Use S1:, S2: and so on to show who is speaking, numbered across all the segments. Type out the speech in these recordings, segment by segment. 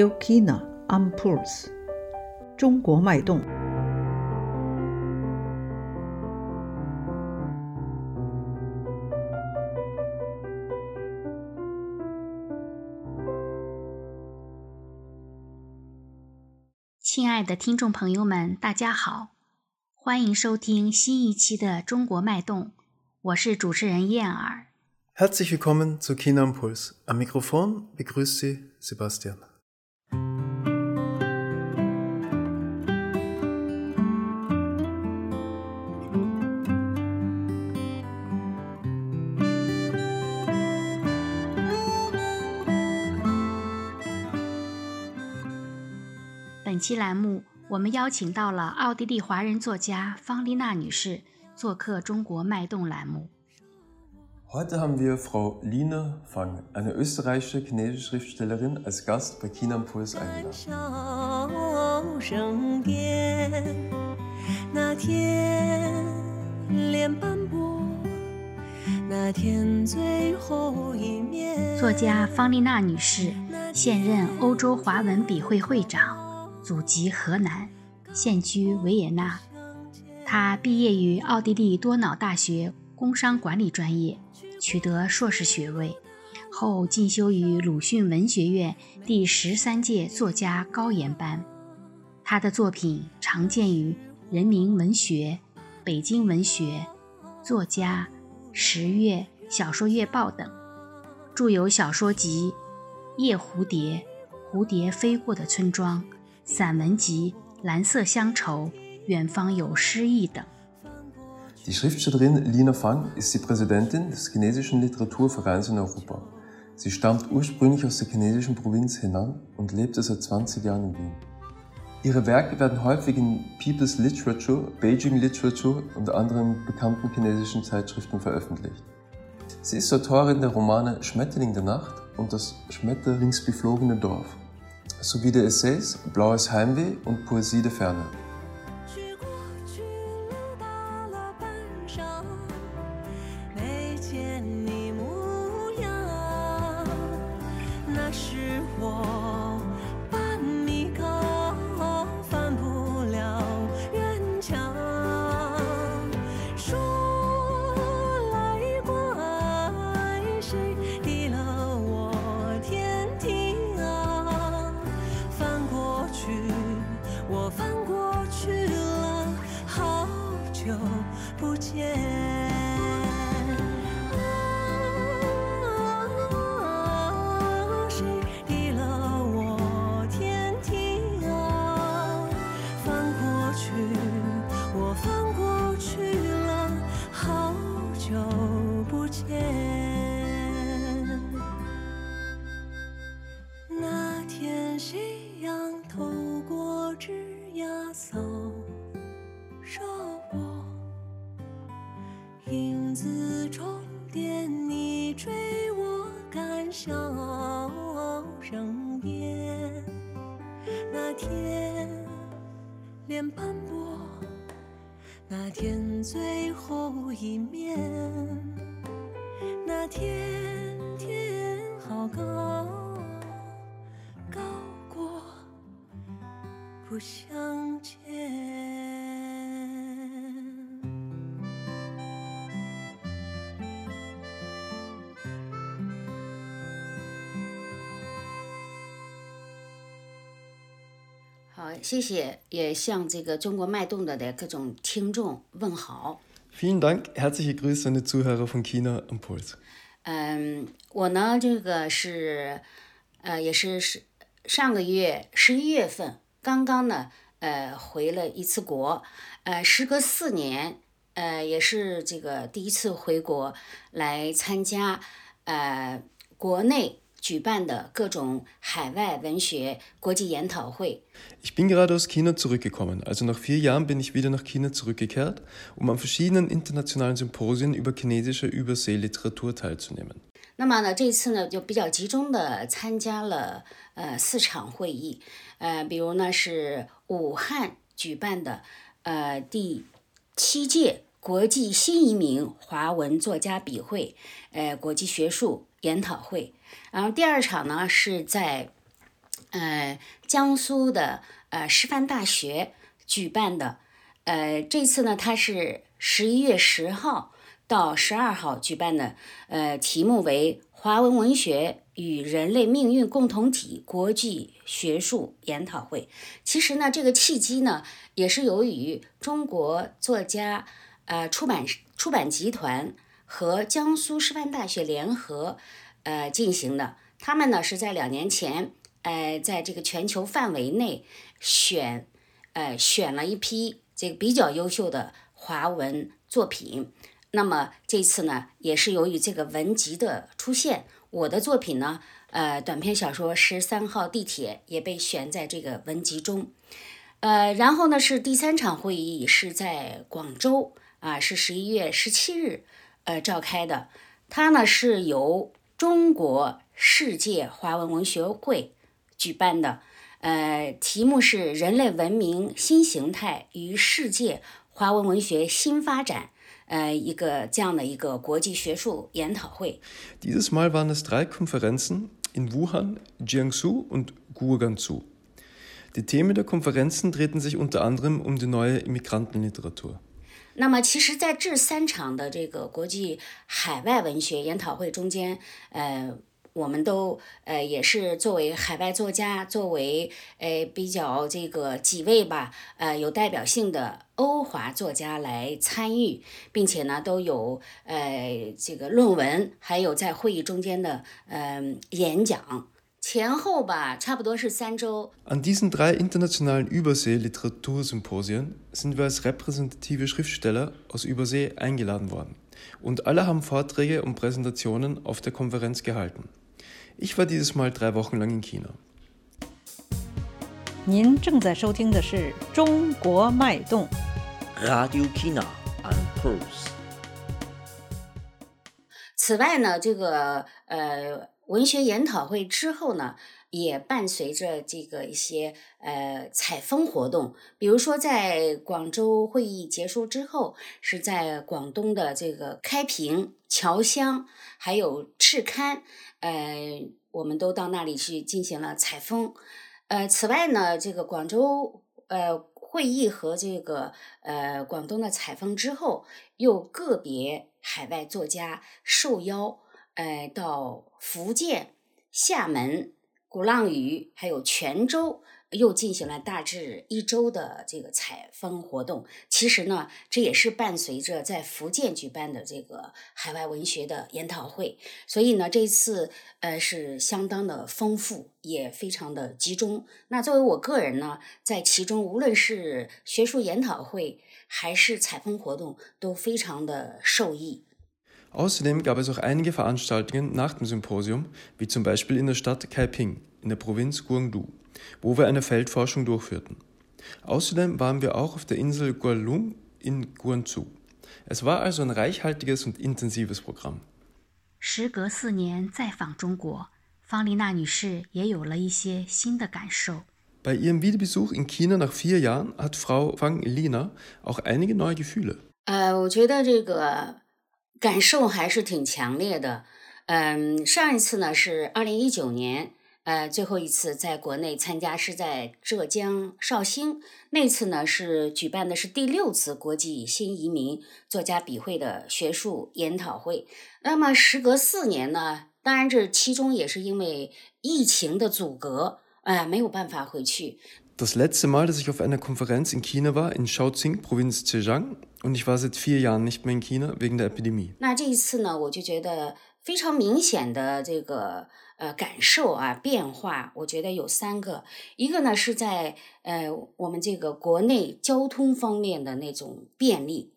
S1: Am Puls，中国脉动。
S2: 亲爱的听众朋友们，大家好，欢迎收听新一期的《中国脉动》，我是主持人燕儿。
S3: Herzlich willkommen zu China Impuls. Am Mikrofon begrüßt Sie Sebastian.
S2: 本期栏目，我们邀请到了奥地利华人作家方丽娜女士做客《中国脉动》栏目。
S3: Heute haben wir Frau Line Fang, eine österreichische chinesische Schriftstellerin, als Gast bei China Impuls eingeladen.
S2: 作家方丽娜女士现任欧洲华文笔会会长，祖籍河南，现居维也纳。他毕业于奥地利多瑙大学工商管理专业。取得硕士学位后，进修于鲁迅文学院第十三届作家高研班。他的作品常见于《人民文学》《北京文学》《作家》《十月》《小说月报》等，著有小说集《夜蝴蝶》《蝴蝶飞过的村庄》，散文集《蓝色乡愁》《远方有诗意》等。
S3: Die Schriftstellerin Lina Fang ist die Präsidentin des chinesischen Literaturvereins in Europa. Sie stammt ursprünglich aus der chinesischen Provinz Henan und lebte seit 20 Jahren in Wien. Ihre Werke werden häufig in People's Literature, Beijing Literature und anderen bekannten chinesischen Zeitschriften veröffentlicht. Sie ist Autorin der Romane Schmetterling der Nacht und Das Schmetterlingsbeflogene Dorf sowie der Essays Blaues Heimweh und Poesie der Ferne.
S4: 不相见。
S5: 好谢谢，也向这个中国脉动的的各种听众问好。
S3: Vielen Dank, herzliche Grüße an die Zuhörer von China Impuls。
S5: 嗯，我呢，这个是，呃，也是是上个月十一月份刚刚呢，呃，回了一次国，呃，时隔四年，呃，也是这个第一次回国来参加，呃，国内。举办的各种海外文学国际研讨会。
S3: Ich bin gerade aus China zurückgekommen. Also nach vier Jahren bin ich wieder nach China zurückgekehrt, um an verschiedenen internationalen Symposien über chinesische Überseeliteratur teilzunehmen.
S5: 那么呢，这次呢就比较集中的参加了呃四场会议，呃，比如呢是武汉举办的呃第七届国际新移民华文作家笔会，呃国际学术研讨会。然后第二场呢是在呃江苏的呃师范大学举办的。呃，这次呢，它是十一月十号到十二号举办的，呃，题目为“华文文学与人类命运共同体”国际学术研讨会。其实呢，这个契机呢，也是由于中国作家呃出版出版集团和江苏师范大学联合呃进行的。他们呢是在两年前，呃，在这个全球范围内选，呃，选了一批。这个比较优秀的华文作品，那么这次呢，也是由于这个文集的出现，我的作品呢，呃，短篇小说《十三号地铁》也被选在这个文集中，呃，然后呢是第三场会议是在广州啊，是十一月十七日呃召开的，它呢是由中国世界华文文学会举办的。呃，题目是“人类文明新形态与世界华文文学新发展”，呃，一个这样的一个国际学术研讨会。
S6: Dieses Mal waren es drei Konferenzen in Wuhan, Jiangsu und Guangzhou. Die Themen der Konferenzen drehten sich unter anderem um die neue Immigrantenliteratur.
S5: 那么，其实在这三场的这个国际海外文学研讨会中间，呃。我们都呃也是作为海外作家，作为呃比较这个几位吧，呃有代表性的欧华作家来参与，并且呢都有呃这个论文，还有在会议中间的嗯演讲，前后吧差不多是三周。
S6: An diesen drei internationalen Übersee-Literatursymposien sind wir als repräsentative Schriftsteller aus Übersee eingeladen worden und alle haben Vorträge und Präsentationen auf der Konferenz gehalten. Ich war dieses Mal drei Wochen lang in China.
S7: 您正在收听的是《中国脉动》
S8: ，Radio Kina and Pulse。
S5: 此外呢，这个呃文学研讨会之后呢，也伴随着这个一些呃采风活动，比如说在广州会议结束之后，是在广东的这个开平、侨乡还有赤坎。呃，我们都到那里去进行了采风。呃，此外呢，这个广州呃会议和这个呃广东的采风之后，又个别海外作家受邀，呃，到福建、厦门、鼓浪屿还有泉州。又进行了大致一周的这个采风活动。其实呢，这也是伴随着在福建举办的这个海外文学的研讨会。所以呢，这次呃是相当的丰富，也非常的集中。那作为我个人呢，在其中无论是学术研讨会还是采风活动，都非常的受益。
S6: Außerdem gab es auch einige Veranstaltungen nach dem Symposium, wie zum Beispiel in der Stadt Kaiping in der Provinz Guangdong. wo wir eine Feldforschung durchführten. Außerdem waren wir auch auf der Insel Gualung in Guangzhou. Es war also ein reichhaltiges und intensives Programm.
S2: 时隔四年再访中国，方丽娜女士也有了一些新的感受。
S6: Bei ihrem Wiederbesuch in China nach vier Jahren hat Frau Fang Lina auch einige neue Gefühle.
S5: 呃，我觉得这个感受还是挺强烈的。嗯，上一次呢是二零一九年 呃，最后一次在国内参加是在浙江绍兴，那次呢是举办的是第六次国际新移民作家笔会的学术研讨会。那么时隔四年呢，当然这其中也是因为疫情的阻隔，哎，没有办法回去。
S6: Das letzte Mal, dass ich auf einer Konferenz in China war, in Shaoxing, Provinz Zhejiang, und ich war seit vier Jahren nicht mehr in China wegen der Epidemie.
S5: 那这一次呢，我就觉得非常明显的这个。呃，感受啊，变化，我觉得有三个。一个呢是在呃我们这个国内交通方面的那种便利。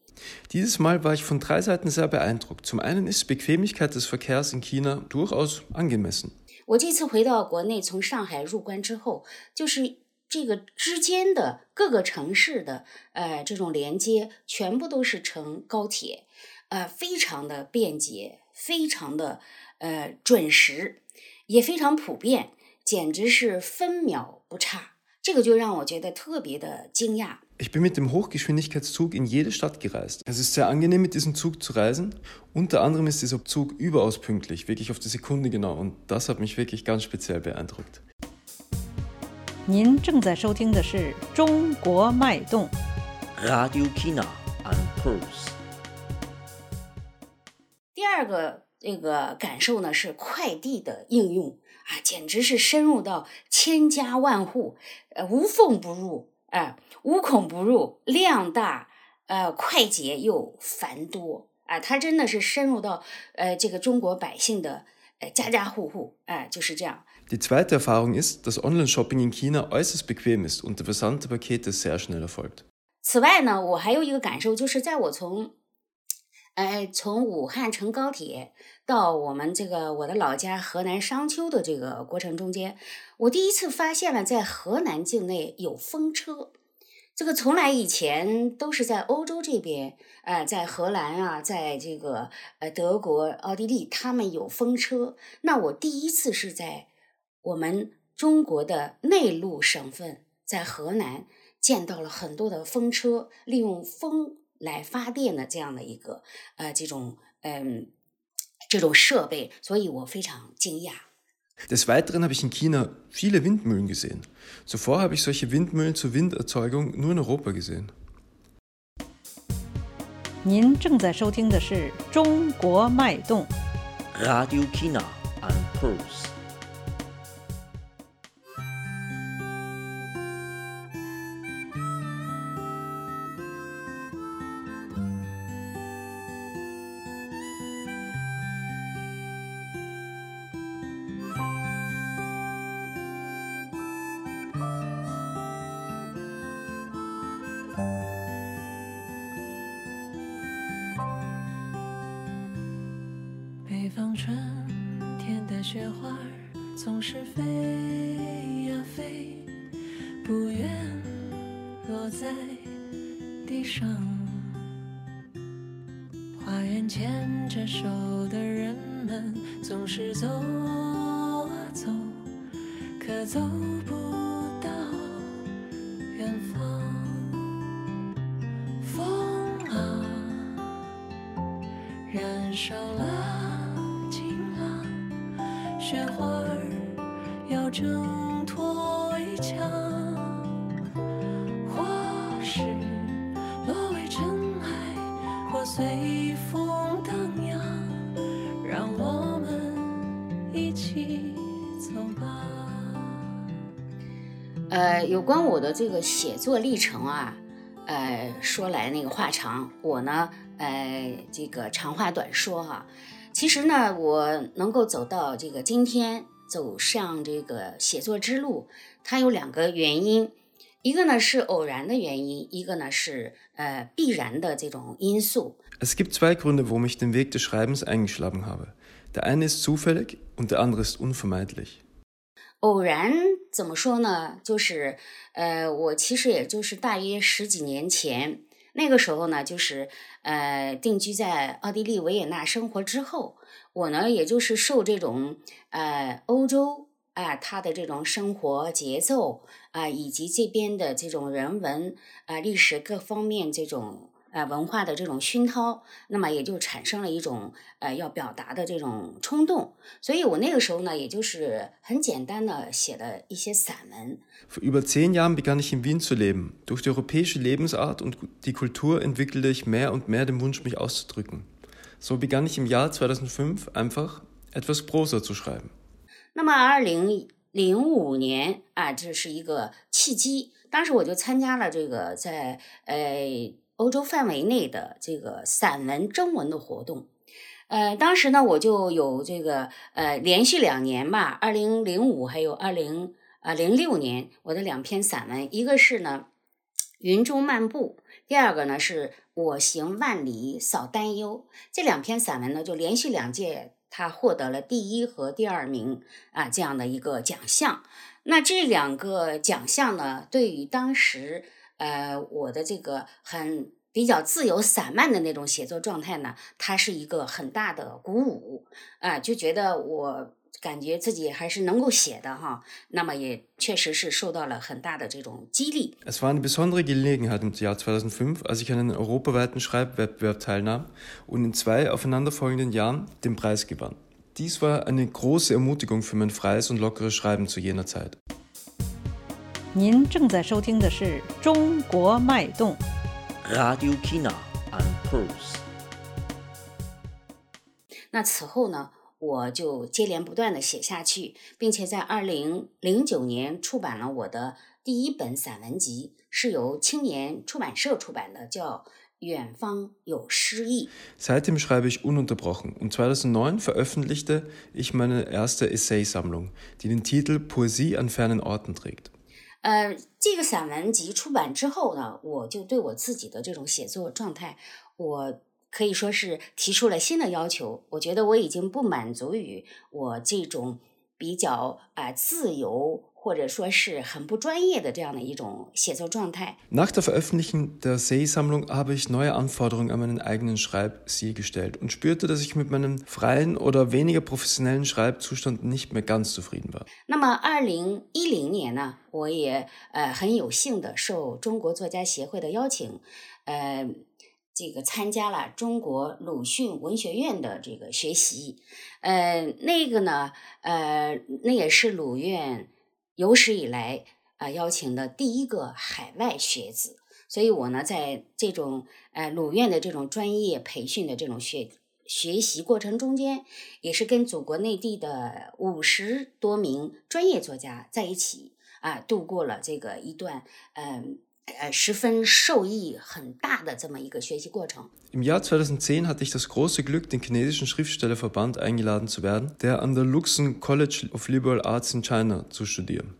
S6: Dieses Mal war ich von drei Seiten sehr beeindruckt. Zum einen ist Bequemlichkeit des Verkehrs in China durchaus angemessen.
S5: 我这次回到国内，从上海入关之后，就是这个之间的各个城市的呃这种连接，全部都是乘高铁，呃，非常的便捷，非常的呃准时。也非常普遍，简直是分秒不差。这个就让我觉得特别的惊讶。
S6: Ich bin mit dem Hochgeschwindigkeitszug in jede Stadt gereist. Es ist sehr angenehm, mit diesem Zug zu reisen. Unter anderem ist dieser Zug überaus pünktlich, wirklich auf die Sekunde genau. Und das hat mich wirklich ganz speziell beeindruckt.
S7: 您正在收听的是《中国脉动》。
S8: Radio China and Pulse。
S5: 第二个这个感受呢是快递的应用啊，简直是深入到千家万户，呃，无缝不入，啊、无孔不入，量大，呃，快捷又繁多啊，它真的是深入到呃这个中国百姓的呃家家户户，哎、就是这样。
S6: Die zweite Erfahrung ist, dass Online-Shopping in China äußerst bequem ist und der Versand der Pakete sehr schnell erfolgt.
S5: 此外呢，我还有一个感受，就是在我从，呃，从武汉乘高铁到我们这个我的老家河南商丘的这个过程中间，我第一次发现了在河南境内有风车。这个从来以前都是在欧洲这边，呃，在荷兰啊，在这个呃德国、奥地利，他们有风车。那我第一次是在我们中国的内陆省份，在河南见到了很多的风车，利用风来发电的这样的一个呃这种嗯这种设备，所以我非常惊讶。
S6: Des Weiteren habe ich in China viele Windmühlen gesehen. Zuvor habe ich solche Windmühlen zur Winderzeugung nur in Europa gesehen.
S7: 您正在收听的是《中国脉动》。
S8: Radio China and Pulse。
S3: 放春天的雪花总是飞呀飞，不愿落在地上。花园牵着手的人们总是走
S5: 有关我的这个写作历程啊，呃，说来那个话长，我呢，呃，这个长话短说哈。其实呢，我能够走到这个今天，走上这个写作之路，它有两个原因，一个呢是偶然的原因，一个呢是呃必然的这种因素。
S6: Es gibt zwei Gründe, warum ich den Weg des Schreibens eingeschlagen habe. Der eine ist zufällig und der andere ist unvermeidlich.
S5: 偶然怎么说呢？就是，呃，我其实也就是大约十几年前，那个时候呢，就是呃定居在奥地利维也纳生活之后，我呢也就是受这种呃欧洲啊、它的这种生活节奏啊、以及这边的这种人文啊、历史各方面这种。呃，文化的这种熏陶，那么也就产生了一种呃要表达的这种冲动，所以我那个时候呢，也就是很简单的写了一些散文。
S6: Vor über zehn Jahren begann ich in Wien zu leben. Durch die europäische Lebensart und die Kultur entwickelte ich mehr und mehr den Wunsch, mich auszudrücken. So begann ich im Jahr 2005 einfach etwas Prosa zu schreiben.
S5: 那么，二零零五年啊，这是一个契机，当时我就参加了这个在呃欧洲范围内的这个散文征文的活动。呃，当时呢，我就有这个呃连续两年吧，二零零五还有二零啊零六年，我的两篇散文，一个是呢云中漫步，第二个呢是我行万里扫担忧。这两篇散文呢，就连续两届，他获得了第一和第二名啊这样的一个奖项。那这两个奖项呢，对于当时呃我的这个很比较自由散漫的那种写作状态呢，它是一个很大的鼓舞啊、就觉得我感觉自己还是能够写的哈。那么也确实是受到了很大的这种激励。
S6: Es war eine besondere Gelegenheit im Jahr 2005, als ich an einem europaweiten Schreibwettbewerb teilnahm und in zwei aufeinanderfolgenden Jahren den Preis gewann. Dies war eine große Ermutigung für mein freies und lockeres Schreiben zu jener Zeit.
S7: 您正在收听的是《中国脉动》。
S8: Radio China and Pulse。
S5: 那此后呢，我就接连不断的写下去，并且在二零零九年出版了我的第一本散文集，是由青年出版社出版的，叫《远方有诗意》。
S6: Seitdem schreibe ich ununterbrochen und 2009 veröffentlichte ich meine erste Essaysammlung, die den Titel Poesie an fernen Orten trägt.
S5: 呃，这个散文集出版之后呢，我就对我自己的这种写作状态，我可以说是提出了新的要求。我觉得我已经不满足于我这种比较啊、呃自由或者说是很不专业的这样的一种写作状态。
S6: Nach der Veröffentlichung der Essaysammlung habe ich neue Anforderungen an meinen eigenen Schreibstil gestellt und spürte, dass ich mit meinem freien oder weniger professionellen Schreibzustand nicht mehr ganz zufrieden war.
S5: 那么，二零一零年呢，我也呃很有幸的受中国作家协会的邀请，呃，这个参加了中国鲁迅文学院的这个学习，呃，那个呢，呃，那也是鲁院有史以来啊、邀请的第一个海外学子，所以我呢，在这种呃鲁院的这种专业培训的这种学学习过程中间，也是跟祖国内地的五十多名专业作家在一起啊，度过了这个一段嗯十分受益很大的这么一个学习过程。
S6: Im Jahr 2010 hatte ich das große Glück, den chinesischen Schriftstellerverband eingeladen zu werden, der an der Luxon College of Liberal Arts in China zu studieren.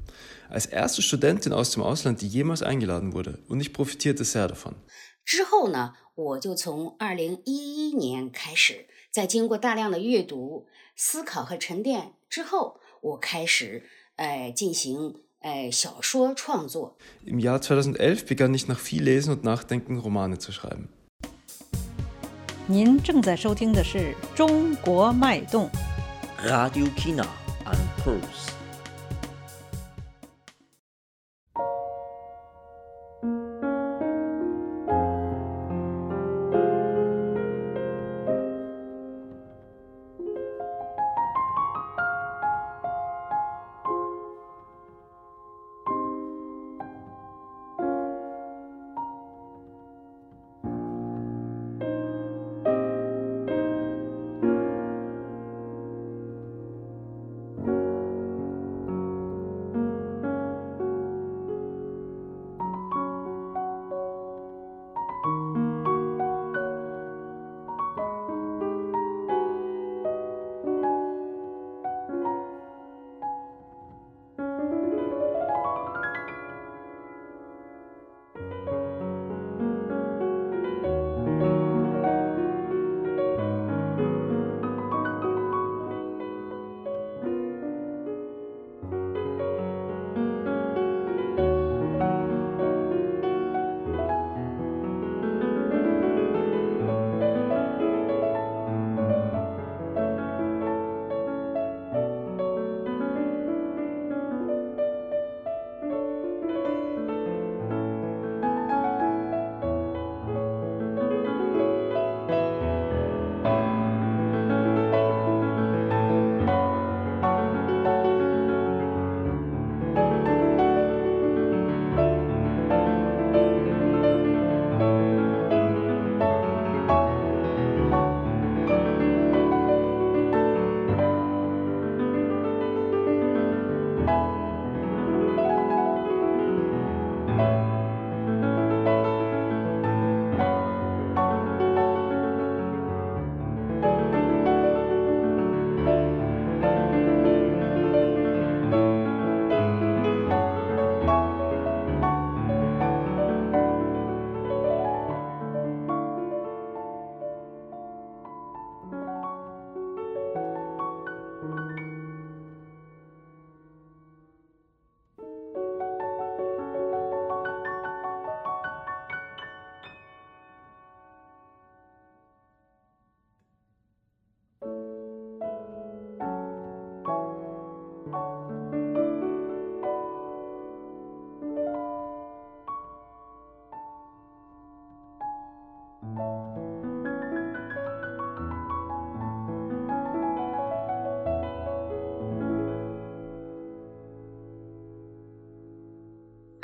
S6: Als erste Studentin aus dem Ausland, die jemals eingeladen wurde, und ich profitierte sehr davon.
S5: 之后呢，我就从二零一一年开始，在经过大量的阅读、思考和沉淀之后，我开始呃进行。
S6: Im Jahr 2011 begann ich nach viel Lesen und Nachdenken Romane zu schreiben.
S7: 您正在收听的是《中国脉动》。
S8: Radio China and Pulse。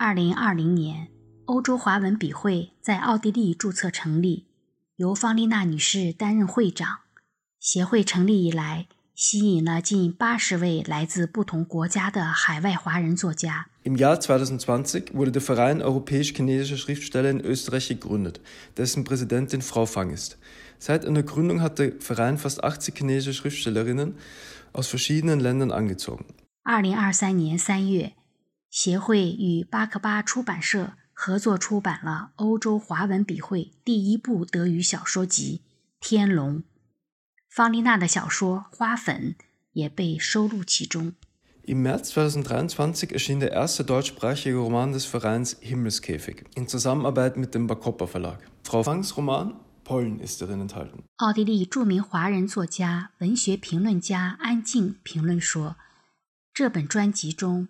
S2: 二零二零年，欧洲华文笔会在奥地利注册成立，由方丽娜女士担任会长。协会成立以来，吸引了近八十位来自不同国家的海外华人作家。
S6: Im Jahr 2020 wurde der Verein Europäisch-Chinesischer Schriftsteller in Österreich gegründet, dessen Präsidentin Frau Fang ist. Seit einer Gründung hat der Verein fast 80 chinesische Schriftstellerinnen aus verschiedenen Ländern angezogen.
S2: 2023年3月，协会与巴克巴出版社合作出版了欧洲华文笔会第一部德语小说集《天龙》。方丽娜的小说《花粉》也被收录其中。
S6: Im März 2023 erschien der erste deutschsprachige Roman des Vereins Himmelskäfig in Zusammenarbeit mit dem Bakoppa Verlag. Frau Fangs Roman Pollen ist darin enthalten.
S2: 奥地利著名华人作家、文学评论家安静评论说：“这本专辑中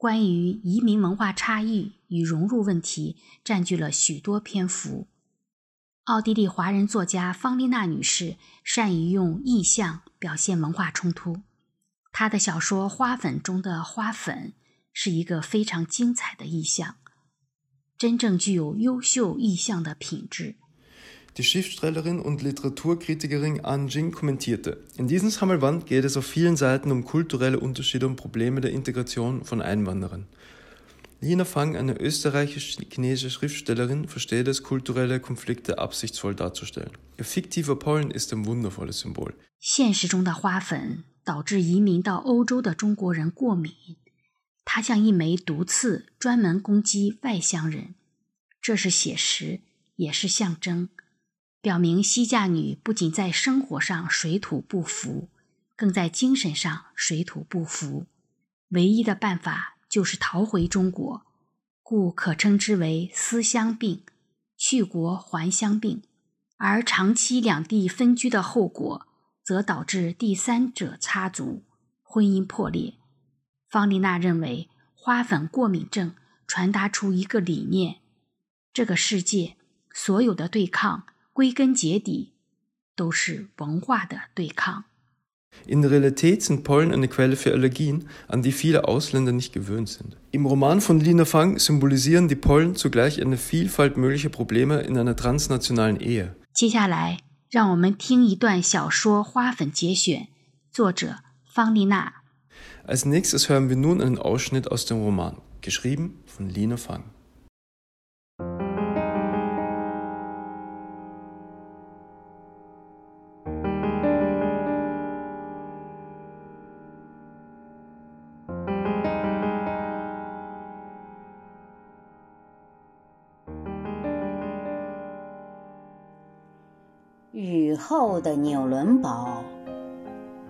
S2: 关于移民文化差异与融入问题占据了许多篇幅。”奥地利华人作家方丽娜女士善于用意象表现文化冲突。她的小说《花粉》中的花粉是一个非常精彩的意象，真正具有优秀意象的品质。
S6: Die Schriftstellerin und Literaturkritikerin An Jing kommentierte: In diesem Sammelband geht es auf vielen Seiten um kulturelle Unterschiede und Probleme der Integration von Einwanderern. Lina Fang, eine österreichisch-chinesische Schriftstellerin, versteht es, kulturelle Konflikte absichtsvoll darzustellen. Ihr fiktiver Pollen ist ein wundervolles Symbol.
S2: 现实中的花粉导致移民到欧洲的中国人过敏，它像一枚毒刺，专门攻击外乡人。这是写实，也是象征， 表明西嫁女不仅在生活上水土不服，更在精神上水土不服。唯一的办法。就是逃回中国，故可称之为思乡病，去国还乡病。而长期两地分居的后果，则导致第三者插足，婚姻破裂。方丽娜认为，花粉过敏症传达出一个理念：这个世界所有的对抗，归根结底都是文化的对抗。
S6: In der Realität sind Pollen eine Quelle für Allergien, an die viele Ausländer nicht gewöhnt sind. Im Roman von Lina Fang symbolisieren die Pollen zugleich eine Vielfalt möglicher Probleme in einer transnationalen Ehe.
S2: 接下来，让我们听一段小说《花粉》节选，作者方丽娜。
S6: Als nächstes hören wir nun einen Ausschnitt aus dem Roman, geschrieben von Lina Fang.
S5: 后的纽伦堡，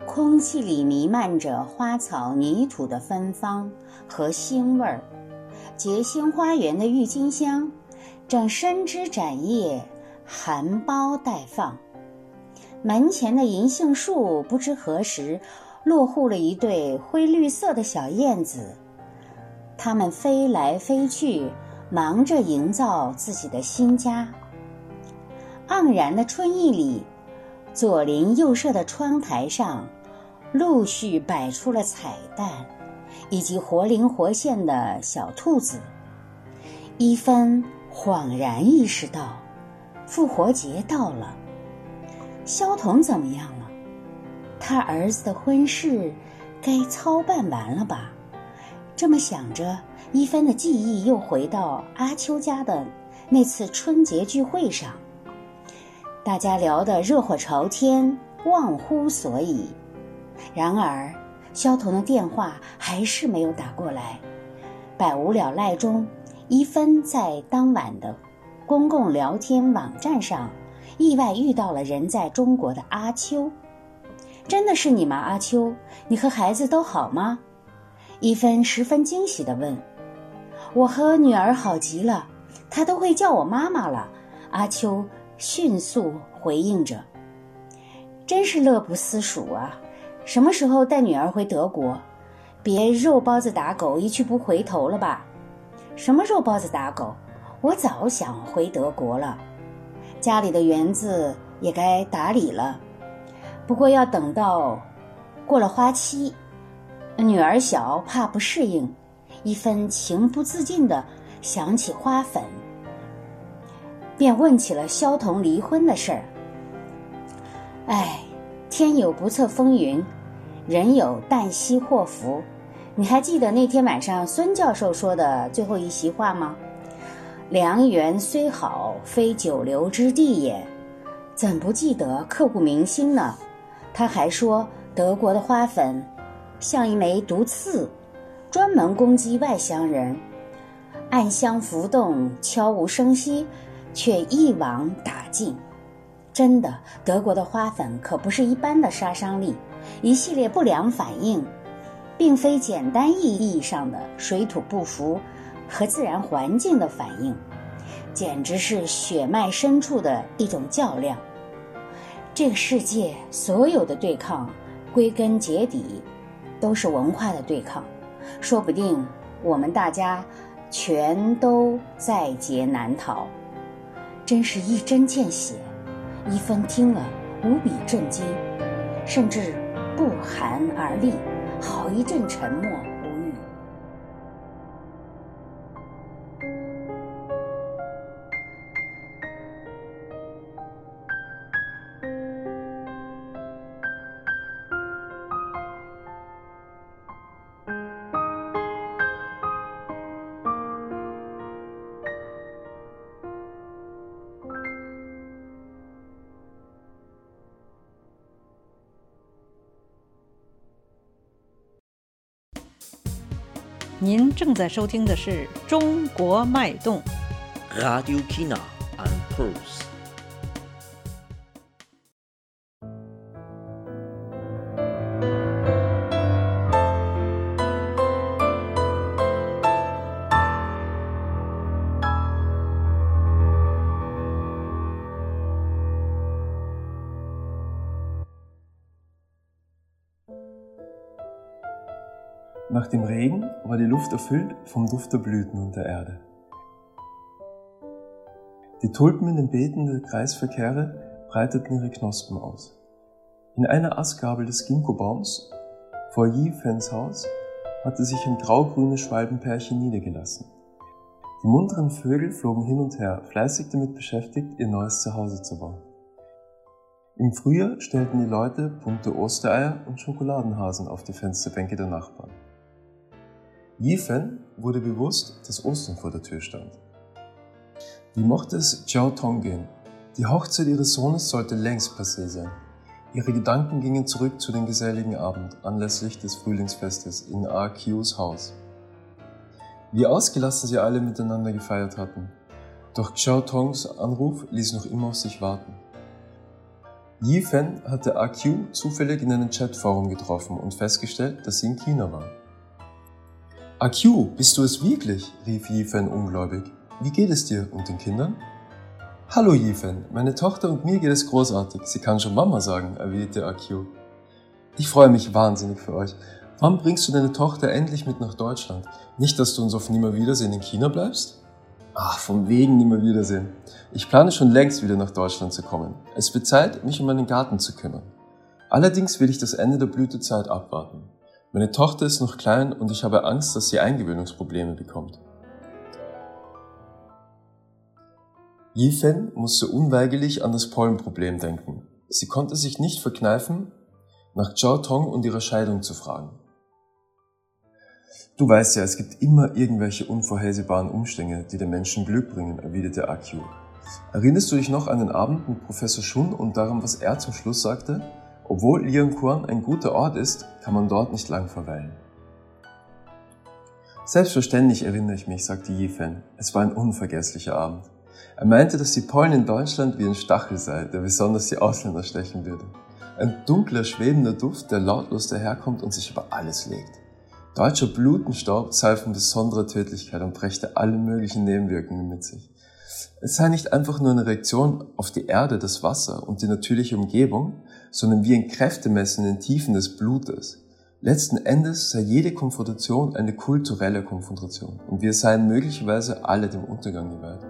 S5: 空气里弥漫着花草泥土的芬芳和腥味儿。洁星花园的郁金香正伸枝展叶，含苞待放。门前的银杏树不知何时落户了一对灰绿色的小燕子，它们飞来飞去，忙着营造自己的新家。盎然的春意里，左邻右舍的窗台上，陆续摆出了彩蛋，以及活灵活现的小兔子。伊芬恍然意识到，复活节到了。萧彤怎么样了？他儿子的婚事该操办完了吧？这么想着，一帆的记忆又回到阿秋家的那次春节聚会上。大家聊得热火朝天，忘乎所以。然而，萧彤的电话还是没有打过来。百无聊赖中，一芬在当晚的公共聊天网站上意外遇到了人在中国的阿秋。真的是你吗，阿秋？你和孩子都好吗？一芬十分惊喜地问。我和女儿好极了，她都会叫我妈妈了。阿秋。迅速回应着：“真是乐不思蜀啊！什么时候带女儿回德国？别肉包子打狗，一去不回头了吧？什么肉包子打狗？我早想回德国了。家里的园子也该打理了，不过要等到过了花期。女儿小，怕不适应。”一分情不自禁的想起花粉，便问起了萧彤离婚的事儿。哎，天有不测风云，人有旦夕祸福。你还记得那天晚上孙教授说的最后一席话吗？良缘虽好，非久留之地也。怎不记得刻骨铭心呢？他还说，德国的花粉像一枚毒刺，专门攻击外乡人。暗香浮动，悄无声息，却一网打尽。真的，德国的花粉可不是一般的杀伤力，一系列不良反应。并非简单意义上的水土不服和自然环境的反应，简直是血脉深处的一种较量。这个世界所有的对抗，归根结底都是文化的对抗。说不定我们大家全都在劫难逃，真是一针见血。一峰听了无比震惊，甚至不寒而栗。好一阵沉默
S7: 您正在收听的是《中国脉动》。
S8: Radio China and Pulse.
S6: War die Luft erfüllt vom Duft der Blüten und der Erde. Die Tulpen in den Beeten der Kreisverkehre breiteten ihre Knospen aus. In einer Astgabel des Ginkgo-Baums vor Yifens Haus hatte sich ein graugrünes Schwalbenpärchen niedergelassen. Die munteren Vögel flogen hin und her, fleißig damit beschäftigt, ihr neues Zuhause zu bauen. Im Frühjahr stellten die Leute bunte Ostereier und Schokoladenhasen auf die Fensterbänke der Nachbarn. Yifen wurde bewusst, dass Ostern vor der Tür stand. Wie mochte es Jiao Tong gehen? Die Hochzeit ihres Sohnes sollte längst passé sein. Ihre Gedanken gingen zurück zu dem geselligen Abend anlässlich des Frühlingsfestes in AQs Haus. Wie ausgelassen sie alle miteinander gefeiert hatten. Doch Xiao Tongs Anruf ließ noch immer auf sich warten. Yi Fen hatte AQ zufällig in einem Chatforum getroffen und festgestellt, dass sie in China war. AQ, bist du es wirklich? rief Yi Fen ungläubig. Wie geht es dir und den Kindern? Hallo Yifen, meine Tochter und mir geht es großartig. Sie kann schon Mama sagen, erwiderte AQ. Ich freue mich wahnsinnig für euch. Wann bringst du deine Tochter endlich mit nach Deutschland? Nicht, dass du uns auf Nimmerwiedersehen in China bleibst? Ach, von wegen Nimmerwiedersehen. Ich plane schon längst wieder nach Deutschland zu kommen. Es wird Zeit, mich um meinen Garten zu kümmern. Allerdings will ich das Ende der Blütezeit abwarten. Meine Tochter ist noch klein und ich habe Angst, dass sie Eingewöhnungsprobleme bekommt. Yifen musste unweigerlich an das Pollenproblem denken. Sie konnte sich nicht verkneifen, nach Zhao Tong und ihrer Scheidung zu fragen. Du weißt ja, es gibt immer irgendwelche unvorhersehbaren Umstände, die den Menschen Glück bringen, erwiderte AQ. Erinnerst du dich noch an den Abend mit Professor Shun und daran, was er zum Schluss sagte? Obwohl Lianquan ein guter Ort ist, kann man dort nicht lang verweilen. Selbstverständlich erinnere ich mich, sagte Yifen. Es war ein unvergesslicher Abend. Er meinte, dass die Pollen in Deutschland wie ein Stachel sei, der besonders die Ausländer stechen würde. Ein dunkler, schwebender Duft, der lautlos daherkommt und sich über alles legt. Deutscher Blutenstaub sei von besonderer Tödlichkeit und brächte alle möglichen Nebenwirkungen mit sich. Es sei nicht einfach nur eine Reaktion auf die Erde, das Wasser und die natürliche Umgebung, sondern wie ein Kräftemessen in den Tiefen des Blutes. Letzten Endes sei jede Konfrontation eine kulturelle Konfrontation und wir seien möglicherweise alle dem Untergang geweiht.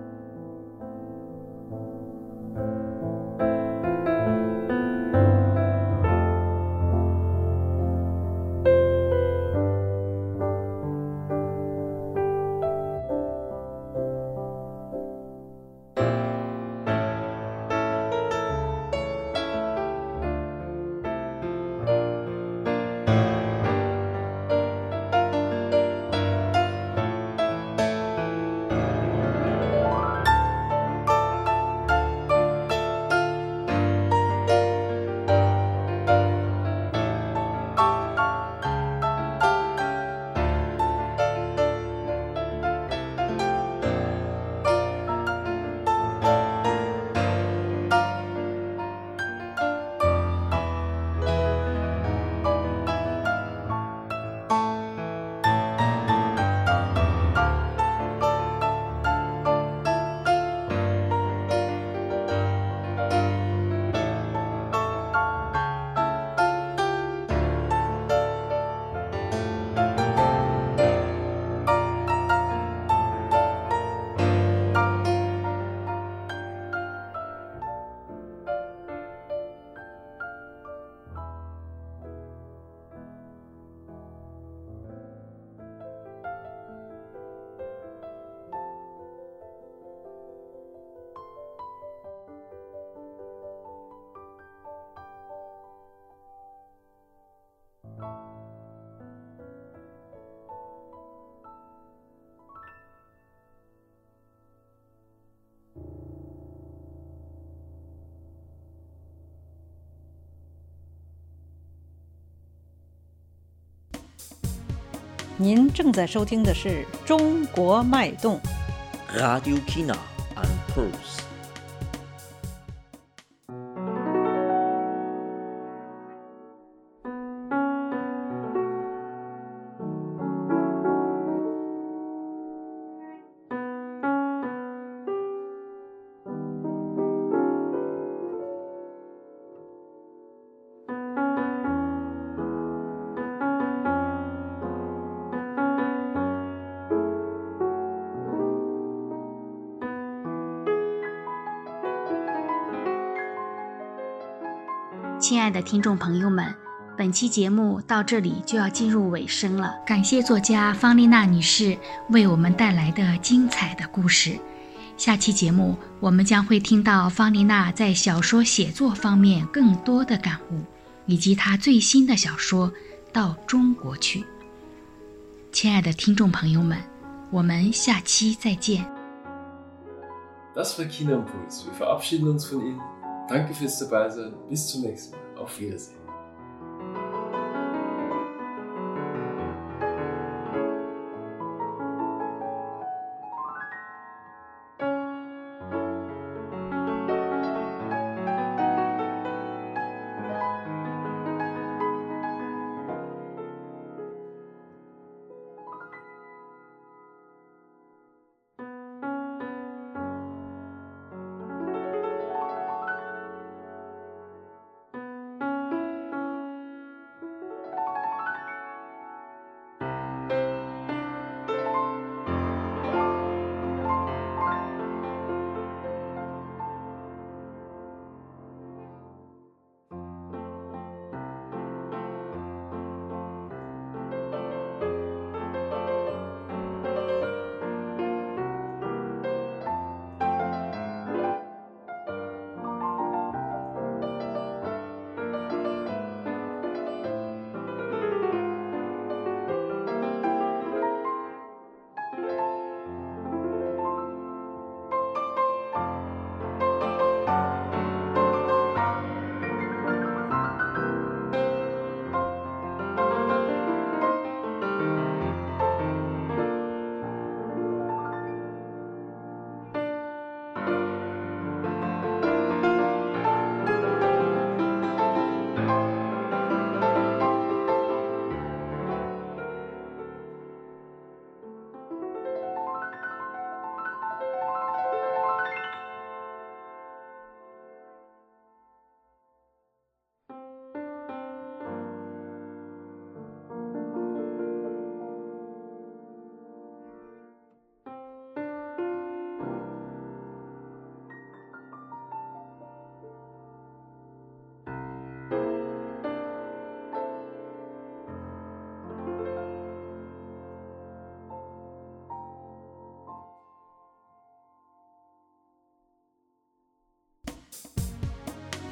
S7: 您正在收听的是《中国脉动》。
S8: Radio Kina and Pulse。
S2: 听众朋友们，本期节目到这里就要进入尾声了。感谢作家方丽娜女士为我们带来的精彩的故事。下期节目我们将会听到方丽娜在小说写作方面更多的感悟，以及她最新的小说《到中国去》。亲爱的听众朋友们，我们下期再见。
S6: Das war China Impuls. Wir verabschieden uns von Ihnen. Danke fürs Dabeisein. Bis zum nächsten Mal. Auf Wiedersehen.
S7: “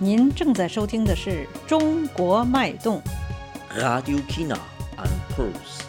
S7: 您正在收听的是《中国脉动》。
S8: Radio China and Pulse。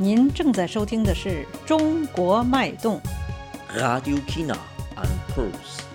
S7: 您正在收听的是《中国脉动》。
S8: Radio China and Pulse.
S7: “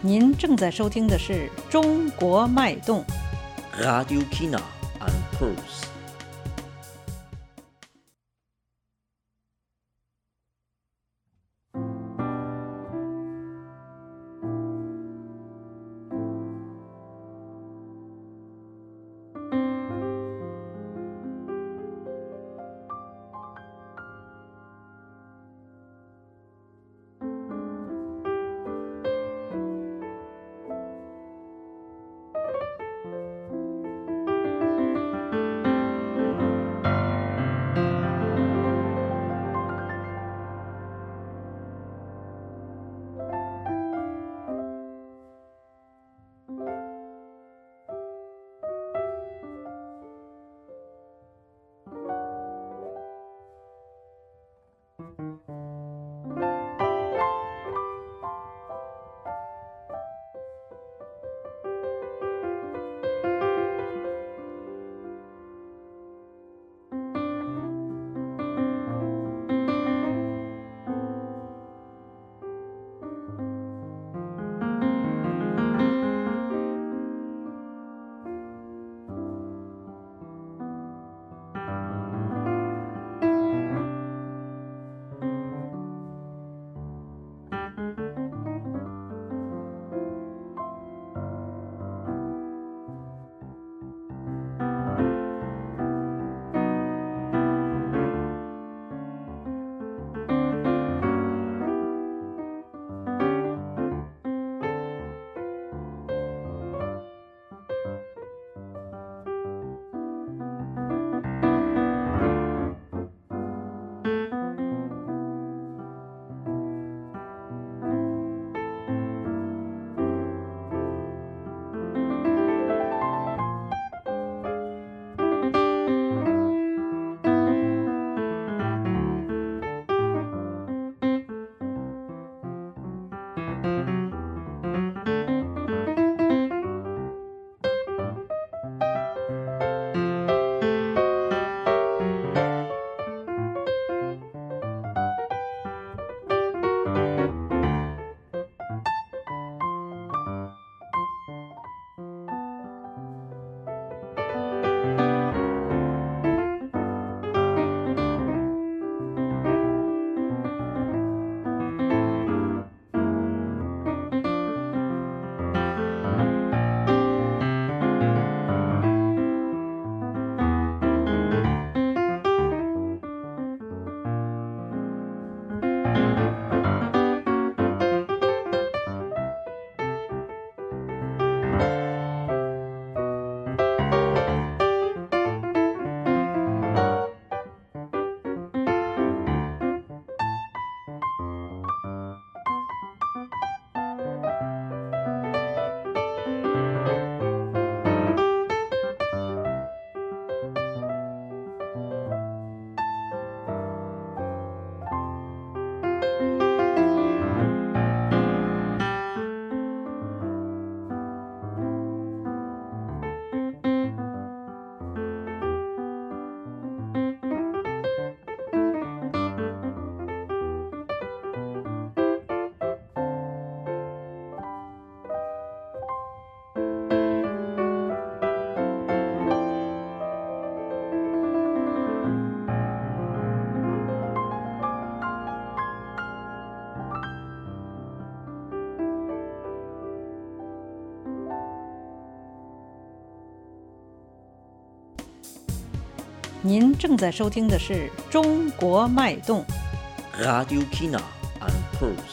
S7: 您正在收听的是《中国脉动》。
S8: Radio Kina and Pulse.
S7: 您正在收听的是《中国脉动》。
S8: Radio Kina and Pulse.